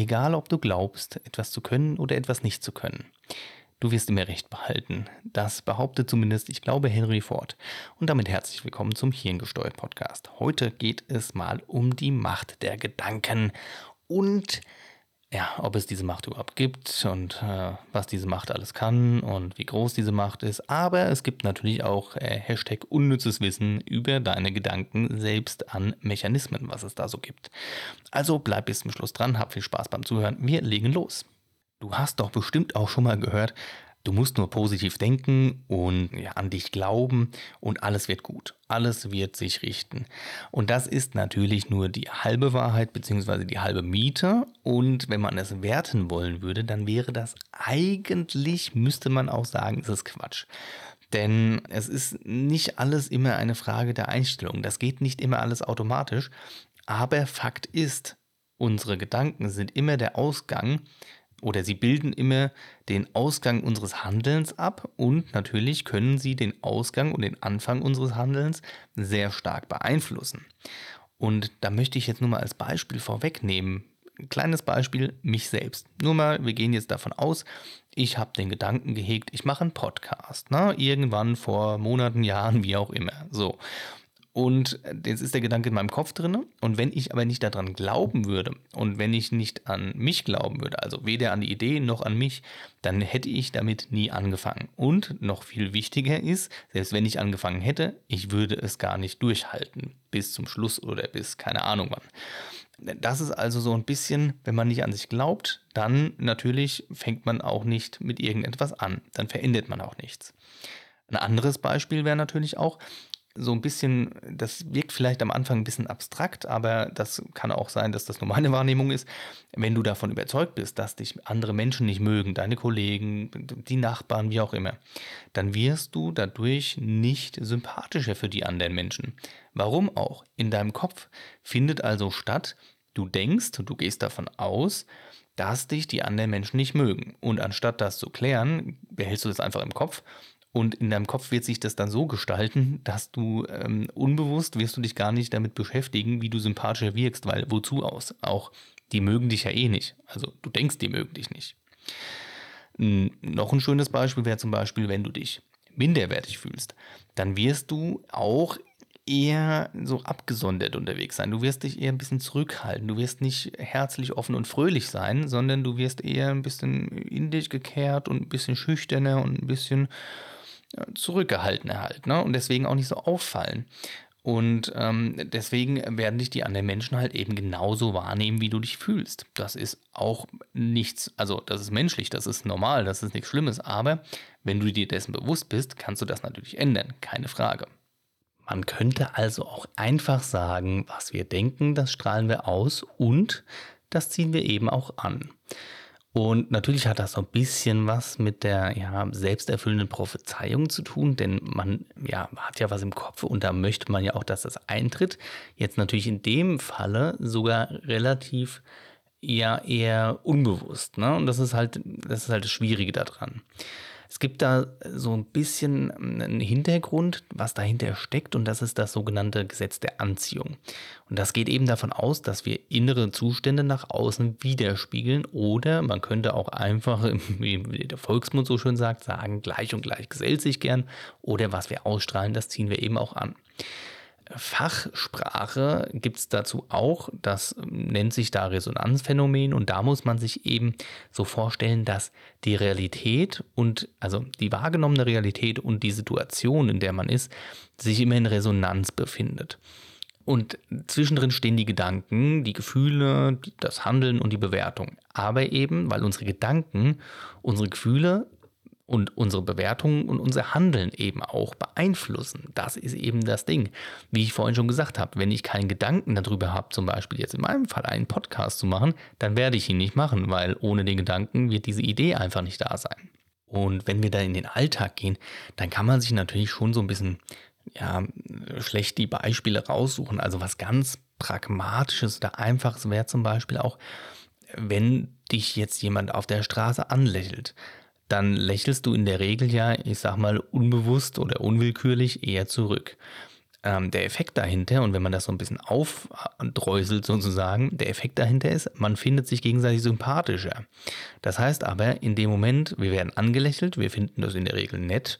egal ob du glaubst, etwas zu können oder etwas nicht zu können. Du wirst immer recht behalten. Das behauptet zumindest, ich glaube, Henry Ford. Und damit herzlich willkommen zum Hirngesteuert Podcast. Heute geht es mal um die Macht der Gedanken und ja, ob es diese Macht überhaupt gibt und äh, was diese Macht alles kann und wie groß diese Macht ist. Aber es gibt natürlich auch äh, Hashtag unnützes Wissen über deine Gedanken selbst an Mechanismen, was es da so gibt. Also bleib bis zum Schluss dran, hab viel Spaß beim Zuhören. Wir legen los. Du hast doch bestimmt auch schon mal gehört, du musst nur positiv denken und ja, an dich glauben und alles wird gut. Alles wird sich richten. Und das ist natürlich nur die halbe Wahrheit bzw. die halbe Miete. Und wenn man es werten wollen würde, dann wäre das eigentlich, müsste man auch sagen, ist es Quatsch. Denn es ist nicht alles immer eine Frage der Einstellung. Das geht nicht immer alles automatisch. Aber Fakt ist, unsere Gedanken sind immer der Ausgang oder sie bilden immer den Ausgang unseres Handelns ab und natürlich können sie den Ausgang und den Anfang unseres Handelns sehr stark beeinflussen. Und da möchte ich jetzt nur mal als Beispiel vorwegnehmen. Ein kleines Beispiel, mich selbst. Nur mal, wir gehen jetzt davon aus, ich habe den Gedanken gehegt, ich mache einen Podcast. Ne? Irgendwann vor Monaten, Jahren, wie auch immer. So. Und jetzt ist der Gedanke in meinem Kopf drin. Und wenn ich aber nicht daran glauben würde und wenn ich nicht an mich glauben würde, also weder an die Idee noch an mich, dann hätte ich damit nie angefangen. Und noch viel wichtiger ist, selbst wenn ich angefangen hätte, ich würde es gar nicht durchhalten bis zum Schluss oder bis keine Ahnung wann. Das ist also so ein bisschen, wenn man nicht an sich glaubt, dann natürlich fängt man auch nicht mit irgendetwas an. Dann verändert man auch nichts. Ein anderes Beispiel wäre natürlich auch, so ein bisschen, das wirkt vielleicht am Anfang ein bisschen abstrakt, aber das kann auch sein, dass das nur meine Wahrnehmung ist. Wenn du davon überzeugt bist, dass dich andere Menschen nicht mögen, deine Kollegen, die Nachbarn, wie auch immer, dann wirst du dadurch nicht sympathischer für die anderen Menschen. Warum auch? In deinem Kopf findet also statt, du denkst, du gehst davon aus, dass dich die anderen Menschen nicht mögen. Und anstatt das zu klären, behältst du das einfach im Kopf und in deinem Kopf wird sich das dann so gestalten, dass du ähm, unbewusst wirst du dich gar nicht damit beschäftigen, wie du sympathischer wirkst, weil wozu aus? Auch die mögen dich ja eh nicht. Also du denkst, die mögen dich nicht. Noch ein schönes Beispiel wäre zum Beispiel, wenn du dich minderwertig fühlst, dann wirst du auch eher so abgesondert unterwegs sein. Du wirst dich eher ein bisschen zurückhalten. Du wirst nicht herzlich, offen und fröhlich sein, sondern du wirst eher ein bisschen in dich gekehrt und ein bisschen schüchterner und ein bisschen zurückgehaltener halt, ne? Und deswegen auch nicht so auffallen. Und ähm, deswegen werden dich die anderen Menschen halt eben genauso wahrnehmen, wie du dich fühlst. Das ist auch nichts, also das ist menschlich, das ist normal, das ist nichts Schlimmes. Aber wenn du dir dessen bewusst bist, kannst du das natürlich ändern, keine Frage. Man könnte also auch einfach sagen, was wir denken, das strahlen wir aus und das ziehen wir eben auch an. Und natürlich hat das so ein bisschen was mit der ja, selbsterfüllenden Prophezeiung zu tun, denn man ja, hat ja was im Kopf und da möchte man ja auch, dass das eintritt. Jetzt natürlich in dem Falle sogar relativ ja eher unbewusst. Ne? Und das ist halt, das ist halt das Schwierige daran. Es gibt da so ein bisschen einen Hintergrund, was dahinter steckt, und das ist das sogenannte Gesetz der Anziehung. Und das geht eben davon aus, dass wir innere Zustände nach außen widerspiegeln oder man könnte auch einfach, wie der Volksmund so schön sagt, sagen, gleich und gleich gesellt sich gern oder was wir ausstrahlen, das ziehen wir eben auch an. Fachsprache gibt es dazu auch, das nennt sich da Resonanzphänomen und da muss man sich eben so vorstellen, dass die Realität und also die wahrgenommene Realität und die Situation, in der man ist, sich immer in Resonanz befindet. Und zwischendrin stehen die Gedanken, die Gefühle, das Handeln und die Bewertung. Aber eben, weil unsere Gedanken unsere Gefühle und unsere Bewertungen und unser Handeln eben auch beeinflussen. Das ist eben das Ding. Wie ich vorhin schon gesagt habe, wenn ich keinen Gedanken darüber habe, zum Beispiel jetzt in meinem Fall einen Podcast zu machen, dann werde ich ihn nicht machen, weil ohne den Gedanken wird diese Idee einfach nicht da sein. Und wenn wir da in den Alltag gehen, dann kann man sich natürlich schon so ein bisschen ja, schlecht die Beispiele raussuchen. Also was ganz Pragmatisches oder Einfaches wäre zum Beispiel auch, wenn dich jetzt jemand auf der Straße anlächelt dann lächelst du in der Regel ja, ich sag mal, unbewusst oder unwillkürlich eher zurück. ähm, der Effekt dahinter, und wenn man das so ein bisschen aufdreuselt sozusagen, der Effekt dahinter ist, man findet sich gegenseitig sympathischer. Das heißt aber, in dem Moment, wir werden angelächelt, wir finden das in der Regel nett,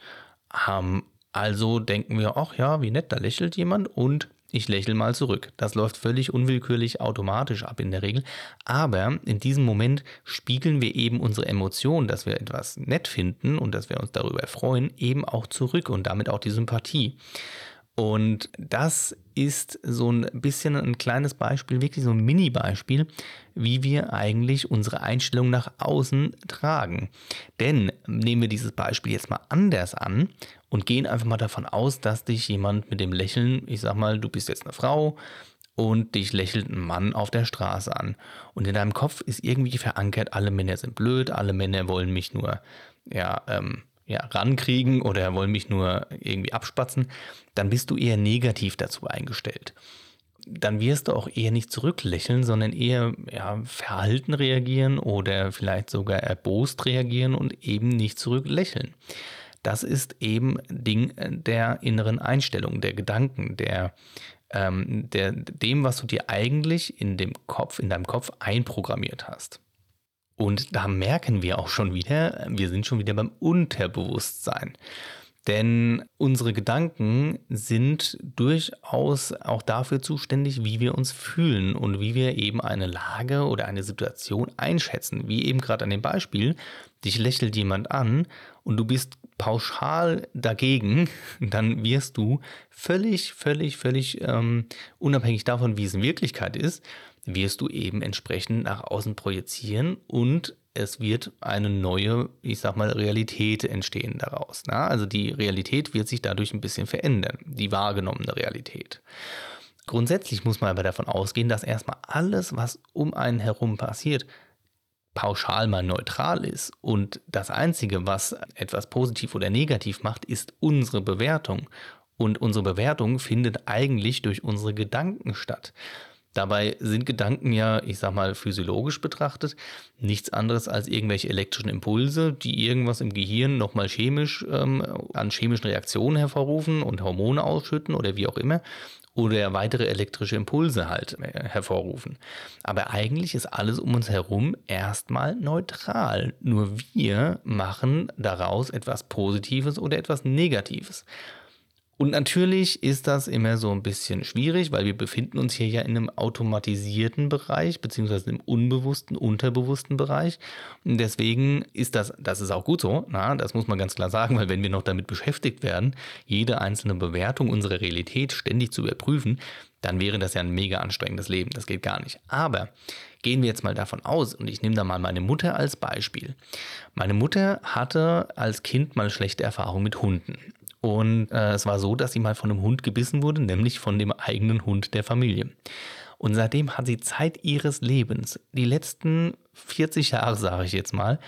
ähm, also denken wir, ach ja, wie nett, da lächelt jemand und ich lächle mal zurück. Das läuft völlig unwillkürlich automatisch ab in der Regel. Aber in diesem Moment spiegeln wir eben unsere Emotionen, dass wir etwas nett finden und dass wir uns darüber freuen, eben auch zurück und damit auch die Sympathie. Und das ist so ein bisschen ein kleines Beispiel, wirklich so ein Mini-Beispiel, wie wir eigentlich unsere Einstellung nach außen tragen. Denn nehmen wir dieses Beispiel jetzt mal anders an und gehen einfach mal davon aus, dass dich jemand mit dem Lächeln, ich sag mal, du bist jetzt eine Frau und dich lächelt ein Mann auf der Straße an. Und in deinem Kopf ist irgendwie verankert, alle Männer sind blöd, alle Männer wollen mich nur, ja, ähm, ja, rankriegen oder wollen mich nur irgendwie abspatzen, dann bist du eher negativ dazu eingestellt. Dann wirst du auch eher nicht zurücklächeln, sondern eher ja, verhalten reagieren oder vielleicht sogar erbost reagieren und eben nicht zurücklächeln. Das ist eben Ding der inneren Einstellung, der Gedanken, der, ähm, der, dem, was du dir eigentlich in dem Kopf, in deinem Kopf einprogrammiert hast. Und da merken wir auch schon wieder, wir sind schon wieder beim Unterbewusstsein. Denn unsere Gedanken sind durchaus auch dafür zuständig, wie wir uns fühlen und wie wir eben eine Lage oder eine Situation einschätzen. Wie eben gerade an dem Beispiel, dich lächelt jemand an und du bist pauschal dagegen, dann wirst du völlig, völlig, völlig ähm, unabhängig davon, wie es in Wirklichkeit ist, wirst du eben entsprechend nach außen projizieren und es wird eine neue, ich sag mal, Realität entstehen daraus. Na? Also die Realität wird sich dadurch ein bisschen verändern, die wahrgenommene Realität. Grundsätzlich muss man aber davon ausgehen, dass erstmal alles, was um einen herum passiert, pauschal mal neutral ist. Und das Einzige, was etwas positiv oder negativ macht, ist unsere Bewertung. Und unsere Bewertung findet eigentlich durch unsere Gedanken statt. Dabei sind Gedanken ja, ich sag mal, physiologisch betrachtet nichts anderes als irgendwelche elektrischen Impulse, die irgendwas im Gehirn nochmal chemisch ähm, an chemischen Reaktionen hervorrufen und Hormone ausschütten oder wie auch immer oder weitere elektrische Impulse halt äh, hervorrufen. Aber eigentlich ist alles um uns herum erstmal neutral. Nur wir machen daraus etwas Positives oder etwas Negatives. Und natürlich ist das immer so ein bisschen schwierig, weil wir befinden uns hier ja in einem automatisierten Bereich, beziehungsweise im unbewussten, unterbewussten Bereich. Und deswegen ist das, das ist auch gut so, na, das muss man ganz klar sagen, weil wenn wir noch damit beschäftigt werden, jede einzelne Bewertung unserer Realität ständig zu überprüfen, dann wäre das ja ein mega anstrengendes Leben. Das geht gar nicht. Aber gehen wir jetzt mal davon aus, und ich nehme da mal meine Mutter als Beispiel. Meine Mutter hatte als Kind mal schlechte Erfahrungen mit Hunden. Und äh, es war so, dass sie mal von einem Hund gebissen wurde, nämlich von dem eigenen Hund der Familie. Und seitdem hat sie Zeit ihres Lebens, die letzten 40 Jahre, sage ich jetzt mal,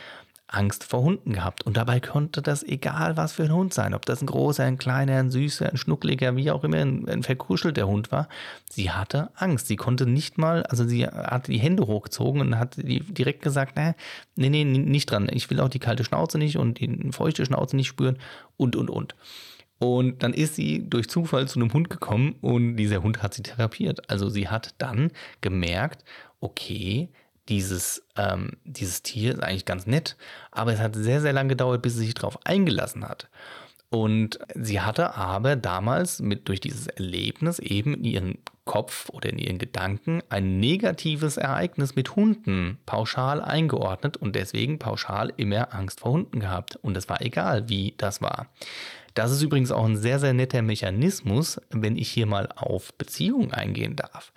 Angst vor Hunden gehabt. Und dabei konnte das egal was für ein Hund sein. Ob das ein großer, ein kleiner, ein süßer, ein schnuckliger, wie auch immer, ein, ein verkuschelter Hund war. Sie hatte Angst. Sie konnte nicht mal, also sie hat die Hände hochgezogen und hat direkt gesagt, nee, nee, nee, nicht dran. Ich will auch die kalte Schnauze nicht und die feuchte Schnauze nicht spüren und, und, und. Und dann ist sie durch Zufall zu einem Hund gekommen und dieser Hund hat sie therapiert. Also sie hat dann gemerkt, okay, dieses, ähm, dieses Tier ist eigentlich ganz nett, aber es hat sehr, sehr lange gedauert, bis sie sich darauf eingelassen hat. Und sie hatte aber damals mit durch dieses Erlebnis eben in ihren Kopf oder in ihren Gedanken ein negatives Ereignis mit Hunden pauschal eingeordnet und deswegen pauschal immer Angst vor Hunden gehabt. Und es war egal, wie das war. Das ist übrigens auch ein sehr, sehr netter Mechanismus, wenn ich hier mal auf Beziehungen eingehen darf.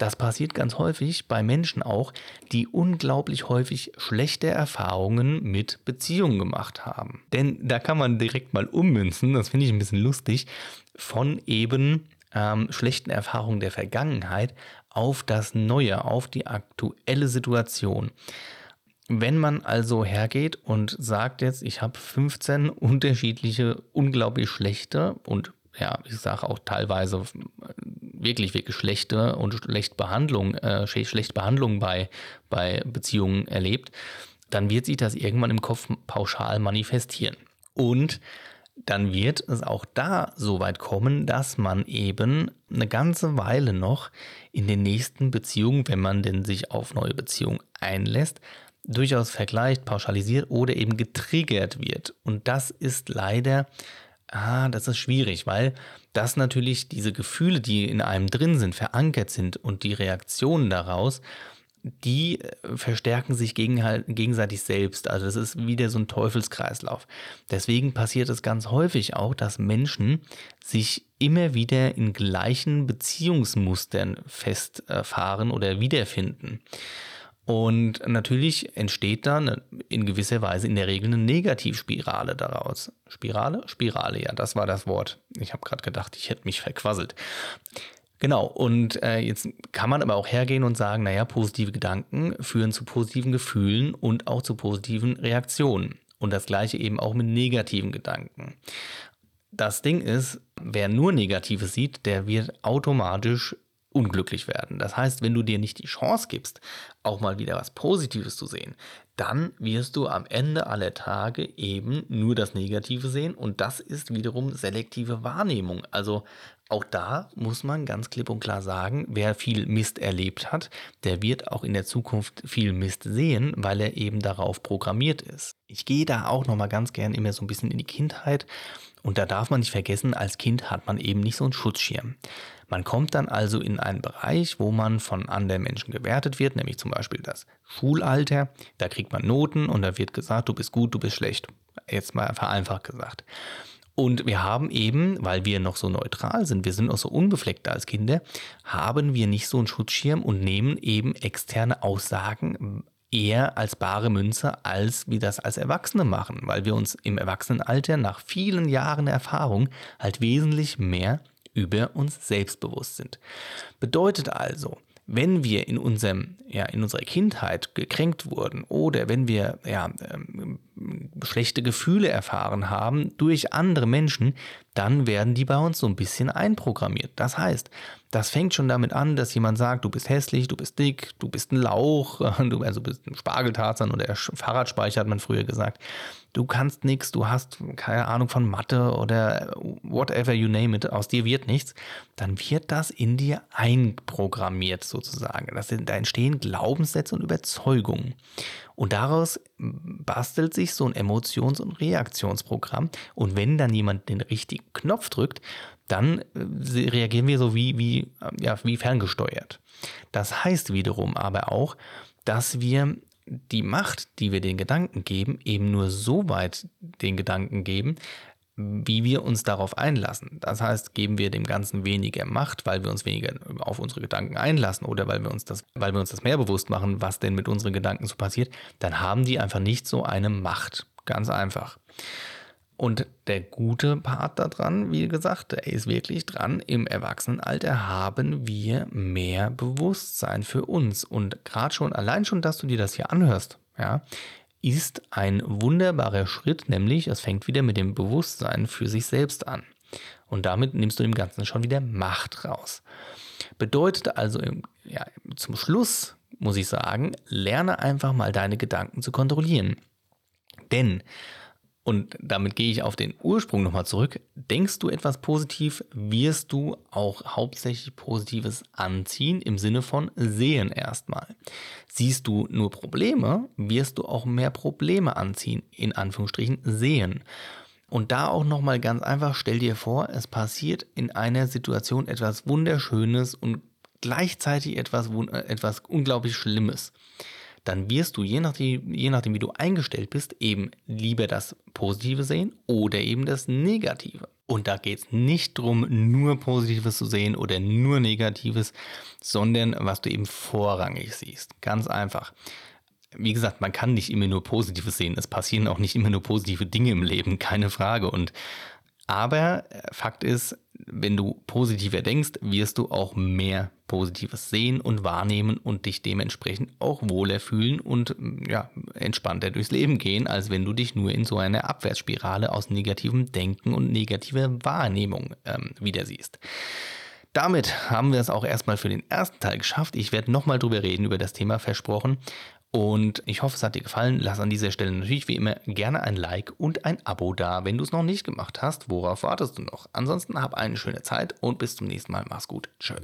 Das passiert ganz häufig bei Menschen auch, die unglaublich häufig schlechte Erfahrungen mit Beziehungen gemacht haben. Denn da kann man direkt mal ummünzen, das finde ich ein bisschen lustig, von eben ähm, schlechten Erfahrungen der Vergangenheit auf das Neue, auf die aktuelle Situation. Wenn man also hergeht und sagt jetzt, ich habe 15 unterschiedliche, unglaublich schlechte und ja, ich sage auch teilweise wirklich, wirklich schlechte und schlecht Behandlung, äh, schlecht Behandlung bei, bei Beziehungen erlebt, dann wird sich das irgendwann im Kopf pauschal manifestieren. Und dann wird es auch da so weit kommen, dass man eben eine ganze Weile noch in den nächsten Beziehungen, wenn man denn sich auf neue Beziehungen einlässt, durchaus vergleicht, pauschalisiert oder eben getriggert wird. Und das ist leider, ah, das ist schwierig, weil das natürlich diese Gefühle, die in einem drin sind, verankert sind und die Reaktionen daraus, die äh, verstärken sich gegen, gegenseitig selbst. Also das ist wieder so ein Teufelskreislauf. Deswegen passiert es ganz häufig auch, dass Menschen sich immer wieder in gleichen Beziehungsmustern festfahren oder wiederfinden. Und natürlich entsteht dann in gewisser Weise in der Regel eine Negativspirale daraus. Spirale? Spirale, ja, das war das Wort. Ich habe gerade gedacht, ich hätte mich verquasselt. Genau, und äh, jetzt kann man aber auch hergehen und sagen, naja, positive Gedanken führen zu positiven Gefühlen und auch zu positiven Reaktionen. Und das gleiche eben auch mit negativen Gedanken. Das Ding ist, wer nur Negatives sieht, der wird automatisch unglücklich werden. Das heißt, wenn du dir nicht die Chance gibst, auch mal wieder was Positives zu sehen, dann wirst du am Ende aller Tage eben nur das Negative sehen und das ist wiederum selektive Wahrnehmung. Also auch da muss man ganz klipp und klar sagen, wer viel Mist erlebt hat, der wird auch in der Zukunft viel Mist sehen, weil er eben darauf programmiert ist. Ich gehe da auch noch mal ganz gern immer so ein bisschen in die Kindheit und da darf man nicht vergessen, als Kind hat man eben nicht so einen Schutzschirm. Man kommt dann also in einen Bereich, wo man von anderen Menschen gewertet wird, nämlich zum Beispiel das Schulalter. Da kriegt man Noten und da wird gesagt, du bist gut, du bist schlecht. Jetzt mal vereinfacht gesagt. Und wir haben eben, weil wir noch so neutral sind, wir sind noch so unbefleckt als Kinder, haben wir nicht so einen Schutzschirm und nehmen eben externe Aussagen eher als bare Münze, als wir das als Erwachsene machen, weil wir uns im Erwachsenenalter nach vielen Jahren Erfahrung halt wesentlich mehr über uns selbstbewusst sind. Bedeutet also, wenn wir in unserem, ja, in unserer Kindheit gekränkt wurden oder wenn wir ja, ähm, schlechte Gefühle erfahren haben durch andere Menschen, dann werden die bei uns so ein bisschen einprogrammiert. Das heißt, das fängt schon damit an, dass jemand sagt, du bist hässlich, du bist dick, du bist ein Lauch, du also bist ein Spargeltarzan oder Fahrradspeicher hat man früher gesagt. Du kannst nichts, du hast keine Ahnung von Mathe oder whatever you name it, aus dir wird nichts, dann wird das in dir einprogrammiert sozusagen. Das, da entstehen Glaubenssätze und Überzeugungen. Und daraus bastelt sich so ein Emotions- und Reaktionsprogramm. Und wenn dann jemand den richtigen Knopf drückt, dann äh, reagieren wir so wie, wie, äh, ja, wie ferngesteuert. Das heißt wiederum aber auch, dass wir die Macht, die wir den Gedanken geben, eben nur so weit den Gedanken geben, wie wir uns darauf einlassen. Das heißt, geben wir dem Ganzen weniger Macht, weil wir uns weniger auf unsere Gedanken einlassen oder weil wir uns das, weil wir uns das mehr bewusst machen, was denn mit unseren Gedanken so passiert, dann haben die einfach nicht so eine Macht. Ganz einfach. Und der gute Part daran, wie gesagt, der ist wirklich dran. Im Erwachsenenalter haben wir mehr Bewusstsein für uns. Und gerade schon, allein schon, dass du dir das hier anhörst, ja, ist ein wunderbarer Schritt, nämlich es fängt wieder mit dem Bewusstsein für sich selbst an. Und damit nimmst du dem Ganzen schon wieder Macht raus. Bedeutet also ja, zum Schluss, muss ich sagen, lerne einfach mal deine Gedanken zu kontrollieren. Denn und damit gehe ich auf den Ursprung nochmal zurück. Denkst du etwas positiv, wirst du auch hauptsächlich Positives anziehen im Sinne von sehen erstmal. Siehst du nur Probleme, wirst du auch mehr Probleme anziehen, in Anführungsstrichen sehen. Und da auch nochmal ganz einfach, stell dir vor, es passiert in einer Situation etwas Wunderschönes und gleichzeitig etwas, äh, etwas unglaublich Schlimmes dann wirst du, je nachdem, je nachdem, wie du eingestellt bist, eben lieber das Positive sehen oder eben das Negative. Und da geht es nicht darum, nur Positives zu sehen oder nur Negatives, sondern was du eben vorrangig siehst. Ganz einfach. Wie gesagt, man kann nicht immer nur Positives sehen. Es passieren auch nicht immer nur positive Dinge im Leben, keine Frage. Und aber äh, Fakt ist, wenn du positiver denkst, wirst du auch mehr Positives sehen und wahrnehmen und dich dementsprechend auch wohler fühlen und ja, entspannter durchs Leben gehen, als wenn du dich nur in so einer Abwärtsspirale aus negativem Denken und negativer Wahrnehmung ähm, wieder siehst. Damit haben wir es auch erstmal für den ersten Teil geschafft. Ich werde nochmal drüber reden, über das Thema versprochen. Und ich hoffe, es hat dir gefallen. Lass an dieser Stelle natürlich wie immer gerne ein Like und ein Abo da, wenn du es noch nicht gemacht hast. Worauf wartest du noch? Ansonsten hab eine schöne Zeit und bis zum nächsten Mal. Mach's gut. Tschö.